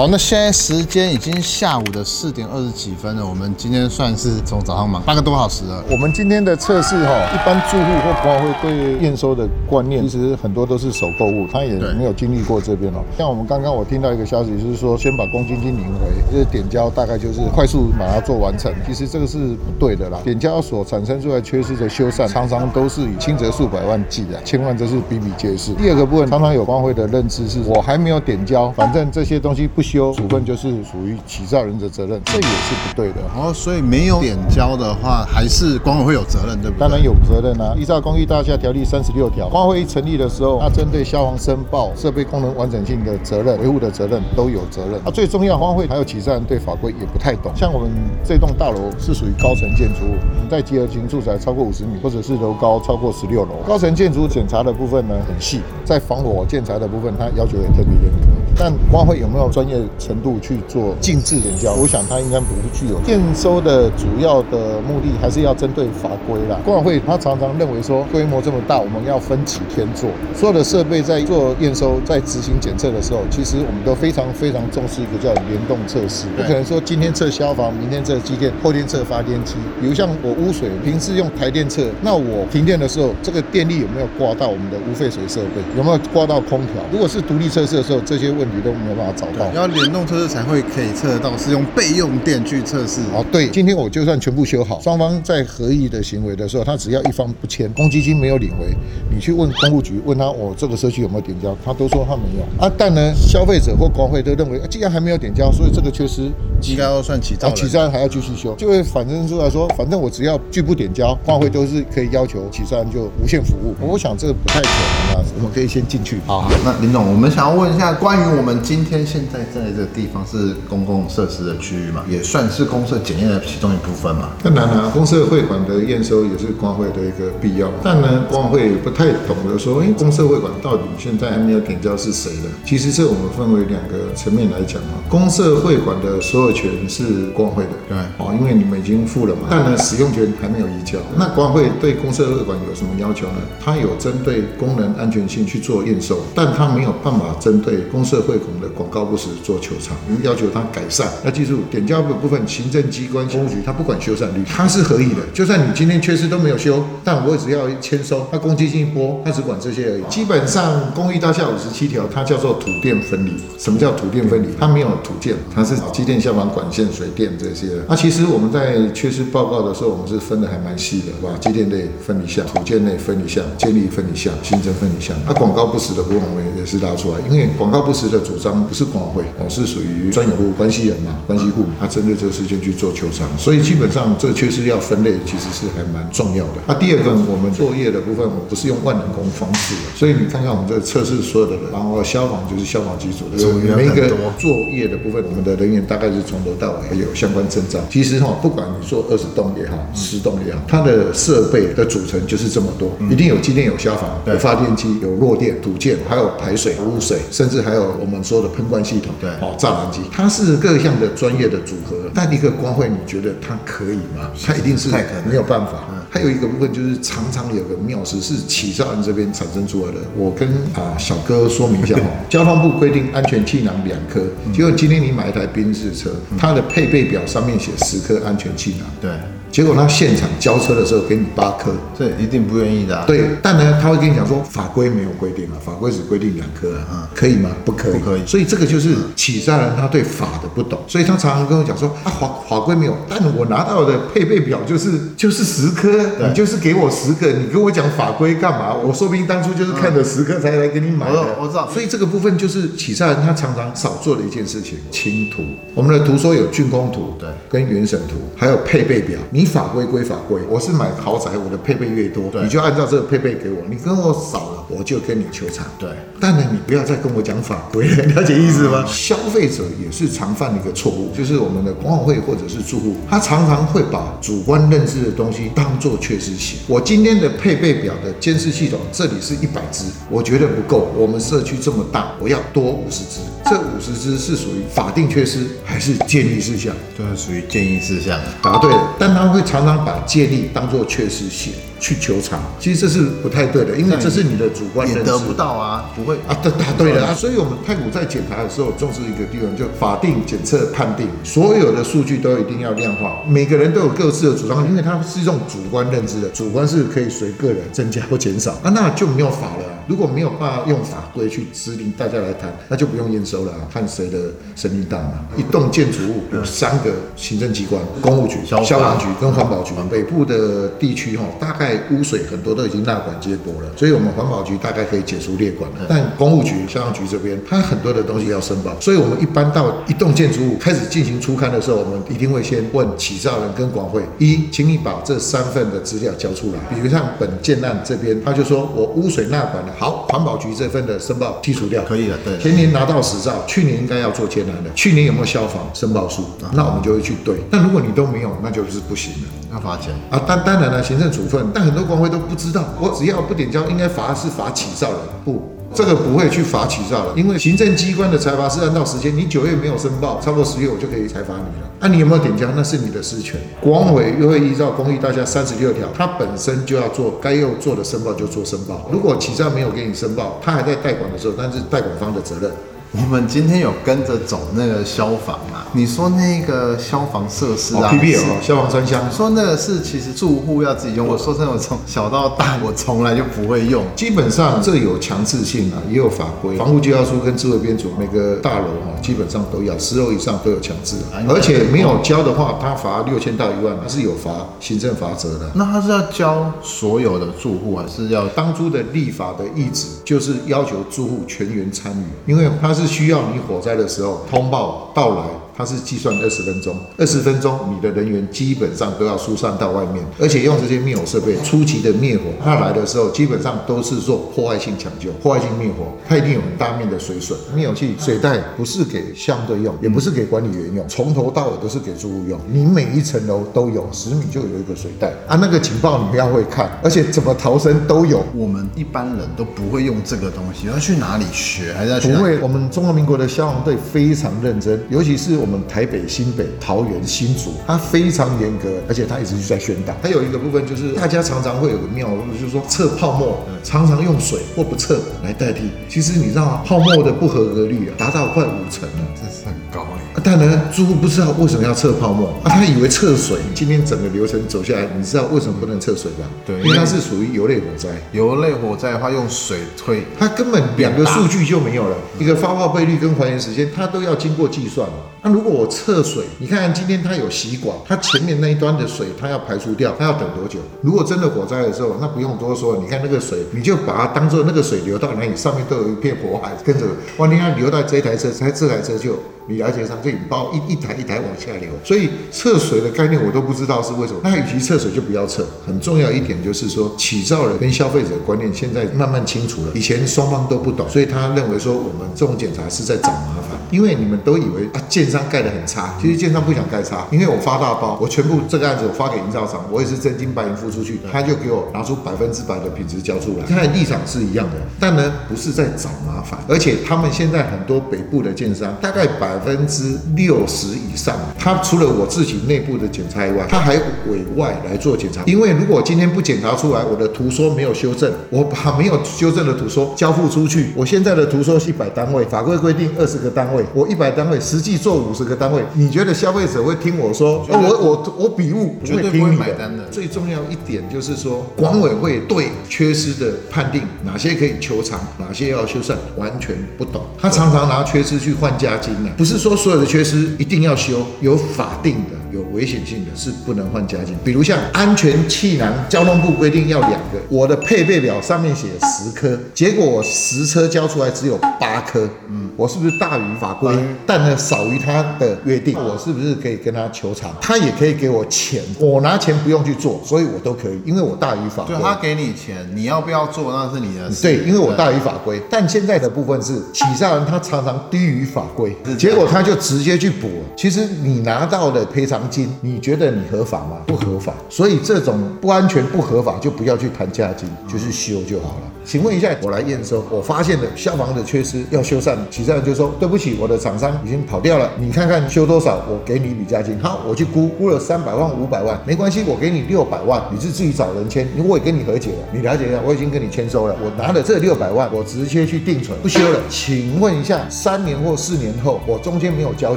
好，那现在时间已经下午的四点二十几分了，我们今天算是从早上忙八个多小时了。我们今天的测试哈，一般住户或管委会对验收的观念，其实很多都是手购物，他也没有经历过这边哦。像我们刚刚我听到一个消息，就是说先把公积金领回，就是点交大概就是快速把它做完成。其实这个是不对的啦，点交所产生出来缺失的修缮，常常都是以轻则数百万计的，千万这是比比皆是。第二个部分，常常有管委会的认知是，我还没有点交，反正这些东西不修，处分就是属于起造人的责任，这也是不对的。哦，所以没有点交的话，还是管委会有责任，对不对？当然有责任啊！依照《公寓大厦条例》三十六条，管委会一成立的时候，它针对消防申报、设备功能完整性的责任、维护的责任都有责任。啊，最重要，管委会还有起造人对法规也不太懂。像我们这栋大楼是属于高层建筑物，在集合型住宅超过五十米，或者是楼高超过十六楼，高层建筑检查的部分呢很细，在防火建材的部分，它要求也特别严格。但光会有没有专业程度去做静置点交？我想它应该不是具有验收的主要的目的，还是要针对法规啦。管委会他常常认为说，规模这么大，我们要分几天做，所有的设备在做验收、在执行检测的时候，其实我们都非常非常重视一个叫联动测试。不可能说今天测消防，明天测机电，后天测发电机。比如像我污水，平时用台电测，那我停电的时候，这个电力有没有挂到我们的污废水设备？有没有挂到空调？如果是独立测试的时候，这些问题都没有办法找到，要联动测试才会可以测得到，是用备用电去测试。哦，对，今天我就算全部修好，双方在合意的行为的时候，他只要一方不签，公积金没有领回，你去问公务局，问他我这个社区有没有点交，他都说他没有。啊，但呢，消费者或管会都认为，既然还没有点交，所以这个缺失应该要算起账，起账还要继续修，就会反正出来说，反正我只要拒不点交，管会都是可以要求起账就无限服务。我想这个不太可能啊，我们可以先进去。好，那林总，我们想要问一下关于我们今天现在在这个地方是公共设施的区域嘛，也算是公社检验的其中一部分嘛。当然了，公社会馆的验收也是光会的一个必要。但呢，光会不太懂得说，哎，公社会馆到底现在还没有点交是谁的？其实这我们分为两个层面来讲嘛。公社会馆的所有权是光会的，对，哦，因为你们已经付了嘛。但呢，使用权还没有移交。那光会对公社会馆有什么要求呢？它有针对功能安全性去做验收，但它没有办法针对公社会馆的广告不实做求偿，要求他改善。要记住，点交的部分，行政机关公务局他不管修缮率，他是合意的。就算你今天缺失都没有修，但我只要签收，它公积金一拨，他只管这些而已。基本上，公益大厦五十七条，它叫做土电分离。什么叫土电分离？它没有土建，它是机电、消防管线、水电这些。那其实我们在缺失报告的时候，我们是分的还蛮细的，是吧？机电类分一下，土建类分一下，建立分一下，行政分一下。那广告不实的部分，我们也是拉出来，因为广告不实的主张不是管委会，哦，是属于专有户关系人嘛，关系户，他针对这个事件去做求偿。所以基本上这个缺失要分类，其实是还蛮重要的。那第二个，我们作业的部分，我不是用万能工方式的，所以你看看我们这测试所有的人，然后消防就是消防机组的，每一个作业的部分，我们的人员大概是从头到尾有相关证照。其实哈，不管你做二十栋也好，十栋也好，它的设备的组成就是这么多，一定有机电、有消防、有发电机、有弱电、土建，还有排水、污水，甚至还有我们说的喷灌系统，对，哦，栅栏机，它是各项的专业的组合。但一个光会，你觉得它可以吗？它一定是没有办法。还有一个部分就是常常有个妙事是起造人这边产生出来的。我跟啊小哥说明一下哈，交通部规定安全气囊两颗，结果今天你买一台宾士车，它的配备表上面写十颗安全气囊，对。结果他现场交车的时候给你八颗，这一定不愿意的。对，但呢，他会跟你讲说法规没有规定啊，法规只规定两颗啊，可以吗？不可以，不可以。所以这个就是起债人他对法的不懂，所以他常常跟我讲说啊法法规没有，但我拿到的配备表就是就是十颗，你就是给我十个，你跟我讲法规干嘛？我说不定当初就是看着十颗才来给你买的。我知道，所以这个部分就是起债人他常常少做的一件事情，清图。我们的图说有竣工图，对，跟原审图，还有配备表，你法规归法。规，我是买豪宅，我的配备越多，你就按照这个配备给我。你跟我少了，我就跟你求偿。对，但呢，你不要再跟我讲法规，了解意思吗？消费者也是常犯的一个错误，就是我们的管委会或者是住户，他常常会把主观认知的东西当做确实性。我今天的配备表的监视系统，这里是一百只，我觉得不够。我们社区这么大，我要多五十只。这五十只是属于法定缺失还是建议事项？就是属于建议事项。答对了，但会常常把借力当做缺失性。去求偿，其实这是不太对的，因为这是你的主观。也得不到啊，不会啊，对答对了啊，所以我们太古在检查的时候重视一个地方，就法定检测判定，所有的数据都一定要量化，每个人都有各自的主张，因为它是一种主观认知的，主观是可以随个人增加或减少啊，那就没有法了啊。如果没有办法用法规去指令大家来谈，那就不用验收了啊，看谁的声音大嘛。一栋建筑物有三个行政机关，公务局、消防消防局跟环保局。北部的地区哈，大概污水很多都已经纳管接驳了，所以我们环保局大概可以解除列管了。但公务局、消防局这边，它很多的东西要申报，所以我们一般到一栋建筑物开始进行初勘的时候，我们一定会先问起造人跟管会：一，请你把这三份的资料交出来。比如像本建案这边，他就说我污水纳管了，好，环保局这份的申报剔除掉，可以了，对。前年拿到实照，去年应该要做建案的，去年有没有消防申报书？那我们就会去对。那如果你都没有，那就是不行了。要罚钱。啊，当当然了，行政处分，但很多光会都不知道，我只要不点交，应该罚是罚起造人，不，这个不会去罚起造人，因为行政机关的裁罚是按照时间，你九月没有申报，超过十月我就可以裁罚你了。啊，你有没有点交，那是你的私权，国安委又会依照《公益大厦》三十六条，它本身就要做该要做的申报就做申报，如果起造没有给你申报，他还在代管的时候，那是代管方的责任。我们今天有跟着走那个消防啊，你说那个消防设施啊哦，PBL 是哦消防专箱你说那个是其实住户要自己用，我说真的，我从小到大我从来就不会用。基本上这有强制性啊，也有法规，防护计划书跟智慧编组每个大楼哈，基本上都要十楼以上都有强制啊，而且没有交的话，他罚六千到一万，他是有罚行政罚则的。那他是要交所有的住户，还是要当初的立法的意志就是要求住户全员参与，因为他是是需要你火灾的时候通报到来。它是计算二十分钟，二十分钟你的人员基本上都要疏散到外面，而且用这些灭火设备初期的灭火，它来的时候基本上都是做破坏性抢救、破坏性灭火，它一定有很大面的水损。灭火器水袋不是给相对用，也不是给管理员用，从头到尾都是给住户用。你每一层楼都有十米就有一个水袋啊，那个警报你不要会看，而且怎么逃生都有。我们一般人都不会用这个东西，要去哪里学？还是要去哪里？不会，我们中华民国的消防队非常认真，尤其是我们台北、新北、桃园、新竹，它非常严格，而且它一直就在宣导。它有一个部分就是，大家常常会有个谬误，就是说测泡沫，常常用水或不测来代替。其实你知道吗？泡沫的不合格率啊，达到快五成了。这是很高哎。啊当然，住户不知道为什么要测泡沫啊，他以为测水。今天整个流程走下来，你知道为什么不能测水吧？对因为它是属于油类火灾。油类火灾的话，用水推，它根本两个数据就没有了，一个发泡倍率跟还原时间，它都要经过计算嘛。那如果我测水，你看看今天它有吸管，它前面那一端的水它要排除掉，它要等多久？如果真的火灾的时候，那不用多说，你看那个水，你就把它当做那个水流到哪里，上面都有一片火海跟着，哇，你看流到这台车，才这台车就。你了解上就引爆一一台一台往下流，所以测水的概念我都不知道是为什么。那与其测水就不要测。很重要一点就是说，起造人跟消费者观念现在慢慢清楚了，以前双方都不懂，所以他认为说我们这种检查是在找麻烦，因为你们都以为啊建商盖得很差，其实建商不想盖差，因为我发大包，我全部这个案子我发给营造厂，我也是真金白银付出去，他就给我拿出百分之百的品质交出来，他的立场是一样的，但呢不是在找麻烦，而且他们现在很多北部的建商，大概百分之六十以上，他除了我自己内部的检查以外，他还委外来做检查，因为如果今天不检查出来，我的图说没有修正，我把没有修正的图说交付出去，我现在的图说是一百单位，法规规定二十个单位，我一百单位实际做五十个单位，你觉得消费者会听我说？哦，我我我笔误绝对不会听你买单的最重要一点就是说，管委会对缺失的判定，哪些可以求偿，哪些要修缮，完全不懂。他常常拿缺失去换加金呢、不是说所有的缺失一定要修，有法定的。有危险性的是不能换加金，比如像安全气囊，交通部规定要两个，我的配备表上面写十颗，结果我实车交出来只有八颗，嗯，我是不是大于法规？但呢少于他的约定，我是不是可以跟他求偿？他也可以给我钱，我拿钱不用去做，所以我都可以，因为我大于法规就。他给你钱，你要不要做那是你的事。对，因为我大于法规，但现在的部分是起造人他常常低于法规，结果他就直接去补。其实你拿到的赔偿金你觉得你合法吗？不合法。所以这种不安全、不合法，就不要去谈价金，就是修就好了。请问一下，我来验收，我发现了消防的缺失要修缮，起站就说对不起，我的厂商已经跑掉了，你看看修多少，我给你一笔价金。好，我去估，估了三百万、五百万，没关系，我给你六百万，你是自己找人签，因为我也跟你和解了，你了解一下，我已经跟你签收了，我拿了这六百万，我直接去定存，不修了。请问一下，三年或四年后，我中间没有交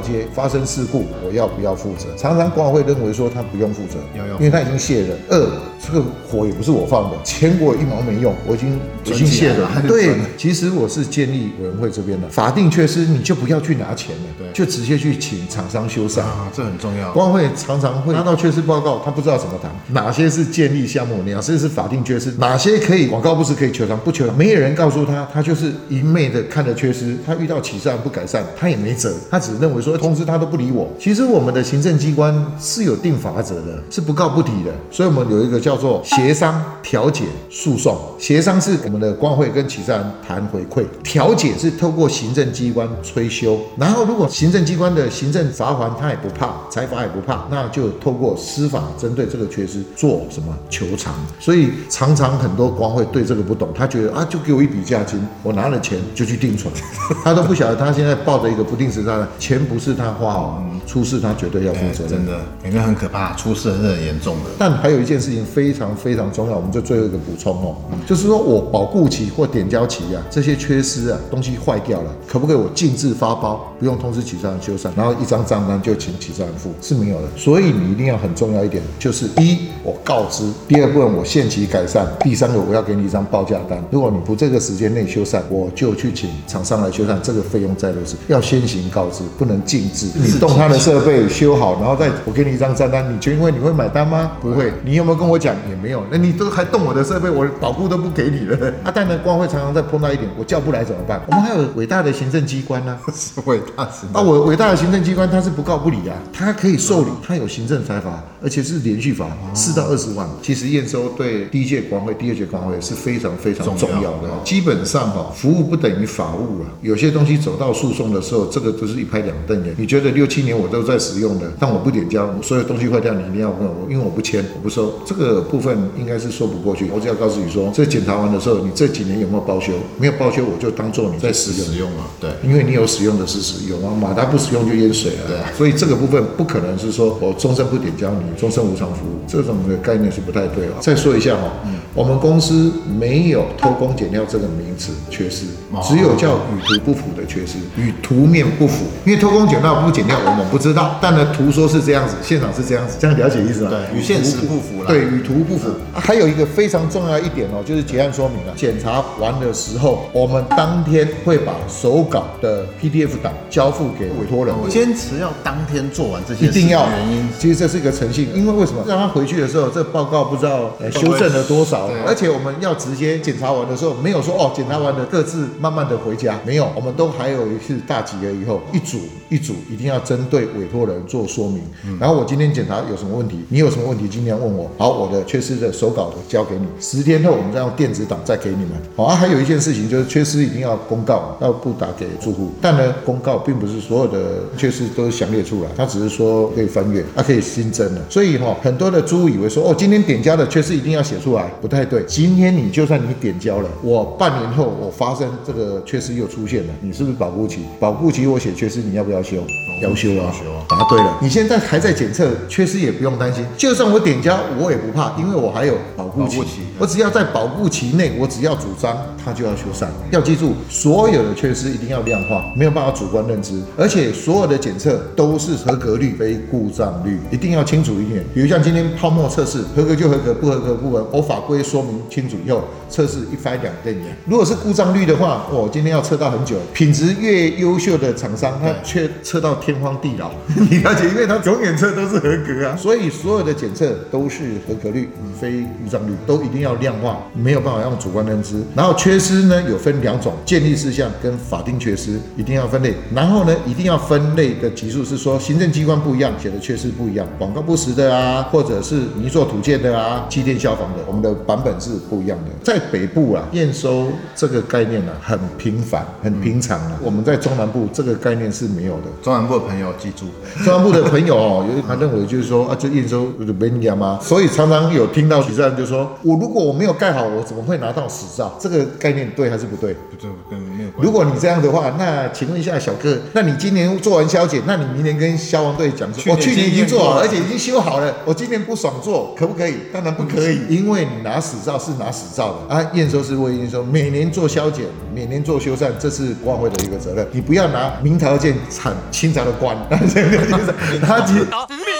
接，发生事故，我要不要负责？常常管委会认为说他不用负责，因为他已经卸了。二，这个火也不是我放的，钱我一毛没用，我已经已经卸了对，其实我是建立委员会这边的法定缺失，你就不要去拿钱了，对就直接去请厂商修缮。啊，这很重要。管委会常常会拿到缺失报告，他不知道怎么谈，哪些是建立项目，哪些是法定缺失，哪些可以广告不是可以求偿不求偿，没有人告诉他，他就是一昧的看着缺失，他遇到起善不改善，他也没辙，他只认为说通知他都不理我。其实我们的行政机关是有定法则的，是不告不提的，所以我们有一个叫做协商、调解、诉讼。协商是我们的管委会跟起善谈回馈，调解是透过行政机关催修，然后如果行行政机关的行政罚款他也不怕，财罚也不怕，那就透过司法针对这个缺失做什么求偿。所以常常很多光会对这个不懂，他觉得啊就给我一笔价金，我拿了钱就去定存，他都不晓得他现在抱着一个不定时炸弹，钱不是他花嗯，出事他绝对要负责任。真的，里面很可怕，出事是很严重的。但还有一件事情非常非常重要，我们就最后一个补充哦，就是说我保固期或点交期啊，这些缺失啊，东西坏掉了，可不可以我禁止发包，不用通知起账人修缮，然后一张账单就请起账人付？是没有的。所以你一定要很重要一点，就是一我告知，第二部分我限期改善，第三个我要给你一张报价单，如果你不这个时间内修缮，我就去请厂商来修缮，这个费用再落实，要先行告知，不能禁止。你动他的设备修好，然后再我给你一张账单，你就因为你会买单吗？不会。你有没有跟我讲？也没有。那你都还动我的设备，我保护都不给你了。啊，但呢，光会常常在碰到一点，我叫不来怎么办？我们还有伟大的行政机关呢、是伟大是啊，我伟大的行政机关他是不告不理啊，他可以受理，他有行政裁罚，而且是连续罚四到二十万。其实验收对第一届管会、第二届管会是非常非常重要的。基本上哈、服务不等于法务啊。有些东西走到诉讼的时候，这个都是一拍两瞪眼。你觉得六七年我都在使用的，但我不点交，所有东西坏掉，你一定要问我，因为我不签，我不收，这个部分应该是说不过去。我只要告诉你说，这检查完的时候，你这几年有没有包修？没有包修，我就当做你在使用。使用了，对，因为你有使用的是使用啊，马达不使用就淹水了。对所以这个部分不可能是说我终身不点交你，终身无偿服务，这种的概念是不太对啊。再说一下哈、我们公司没有偷工减料这个名词缺失，只有叫与图不符的缺失，与图面不符。因为偷工减料不减料我们不知道，但呢图说是这样子，现场是这样子，这样了解意思吗？对与现实不符了对，与图不符。啊还有一个非常重要一点哦，就是结案说明啊，检查完的时候，我们当天会把手稿的 PDF 档交付给委托人。坚持要当天做完这些事，一定要原因，其实这是一个诚信，因为为什么？让他回去的时候，这报告不知道呃修正了多少对，而且我们要直接检查完的时候，没有说哦，检查完了各自慢慢的回家，没有，我们都还有一次大集合以后，一组一组一定要针对委托人做说明，然后我今天检查有什么问题，你有什么问题尽量问我，好，我的缺失的手稿我交给你，十天后我们再用电子档再给你们，好啊，还有一件事情就是缺失一定要公告，要不打给住户，但呢，公告并不是所有的缺失都详列出来，它只是说可以翻阅，它可以新增的，所以哈、很多的租户以为说哦，今天点交的缺失一定要写出来，不太对。今天你就算你点交了，我半年后我发生这个缺失又出现了，你是不是保护期？保护期我写缺失，你要不要修？要修啊！答对了，你现在还在检测，缺失也不用担心，就算我点胶，我也不怕，因为我还有保护期保护期。我只要在保护期内，我只要主张，它就要修缮。要记住，所有的缺失一定要量化，没有办法主观认知，而且所有的检测都是合格率，非故障率，一定要清楚一点。比如像今天泡沫测试，合格就合格，不合格不合。我法规说明清楚以后，测试一翻两瞪眼。如果是故障率的话，我今天要测到很久，品质越优秀的厂商，他却测到天荒地老。你了解，因为他永远测都是合格啊，所以所有的检测都是合格率，非故障率，都一定要量化，没有办法用主观认知。然后缺失呢有分两种，建立事项跟法定缺失一定要分类。然后呢，一定要分类的级数是说行政机关不一样，写的缺失不一样，广告不实的啊，或者是泥做土建的啊，机电消防的，我们的版本是不一样的。在北部啊，验收这个概念呢、很频繁、很平常啊。我们在中南部这个概念是没有的。中南部的朋友记住，中南部的朋友哦，有他认为就是说啊，这验收没验吗？所以常常有听到许站就说，我如果我没有盖好，我怎么会拿到执照？这个概念对还是不对？不对，跟没有关系。如果你这样的话，那请问一下小哥，那你今年做完消检，那你明年跟消防队讲说，我去年已经做好，而且已经修好了，我今年不爽做，可不可以？当然不可以，因为你拿死照是拿死照的啊，验收是未验收，每年做消检，每年做修缮，这是国安会的一个责任，你不要拿明朝剑铲清朝的官，就是他其实明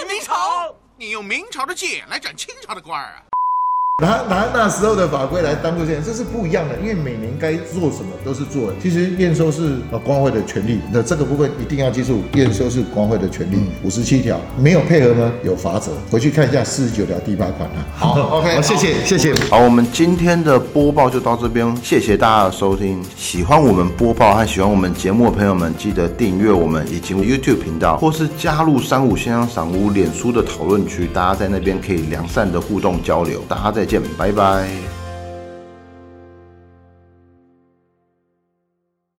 明朝，你用明朝的剑来斩清朝的官儿啊！拿拿那时候的法规来当做现在，这是不一样的，因为每年该做什么都是做的。其实验收是呃光会的权利，那这个部分一定要记住，验收是光会的权利。五十七条没有配合呢，有罚则，回去看一下四十九条第八款啊。好，OK，好，谢谢谢谢。好，我们今天的播报就到这边，谢谢大家的收听。喜欢我们播报和喜欢我们节目的朋友们，记得订阅我们以及 YouTube 频道，或是加入三五先生赏屋脸书的讨论区，大家在那边可以良善的互动交流。大家再见，拜拜。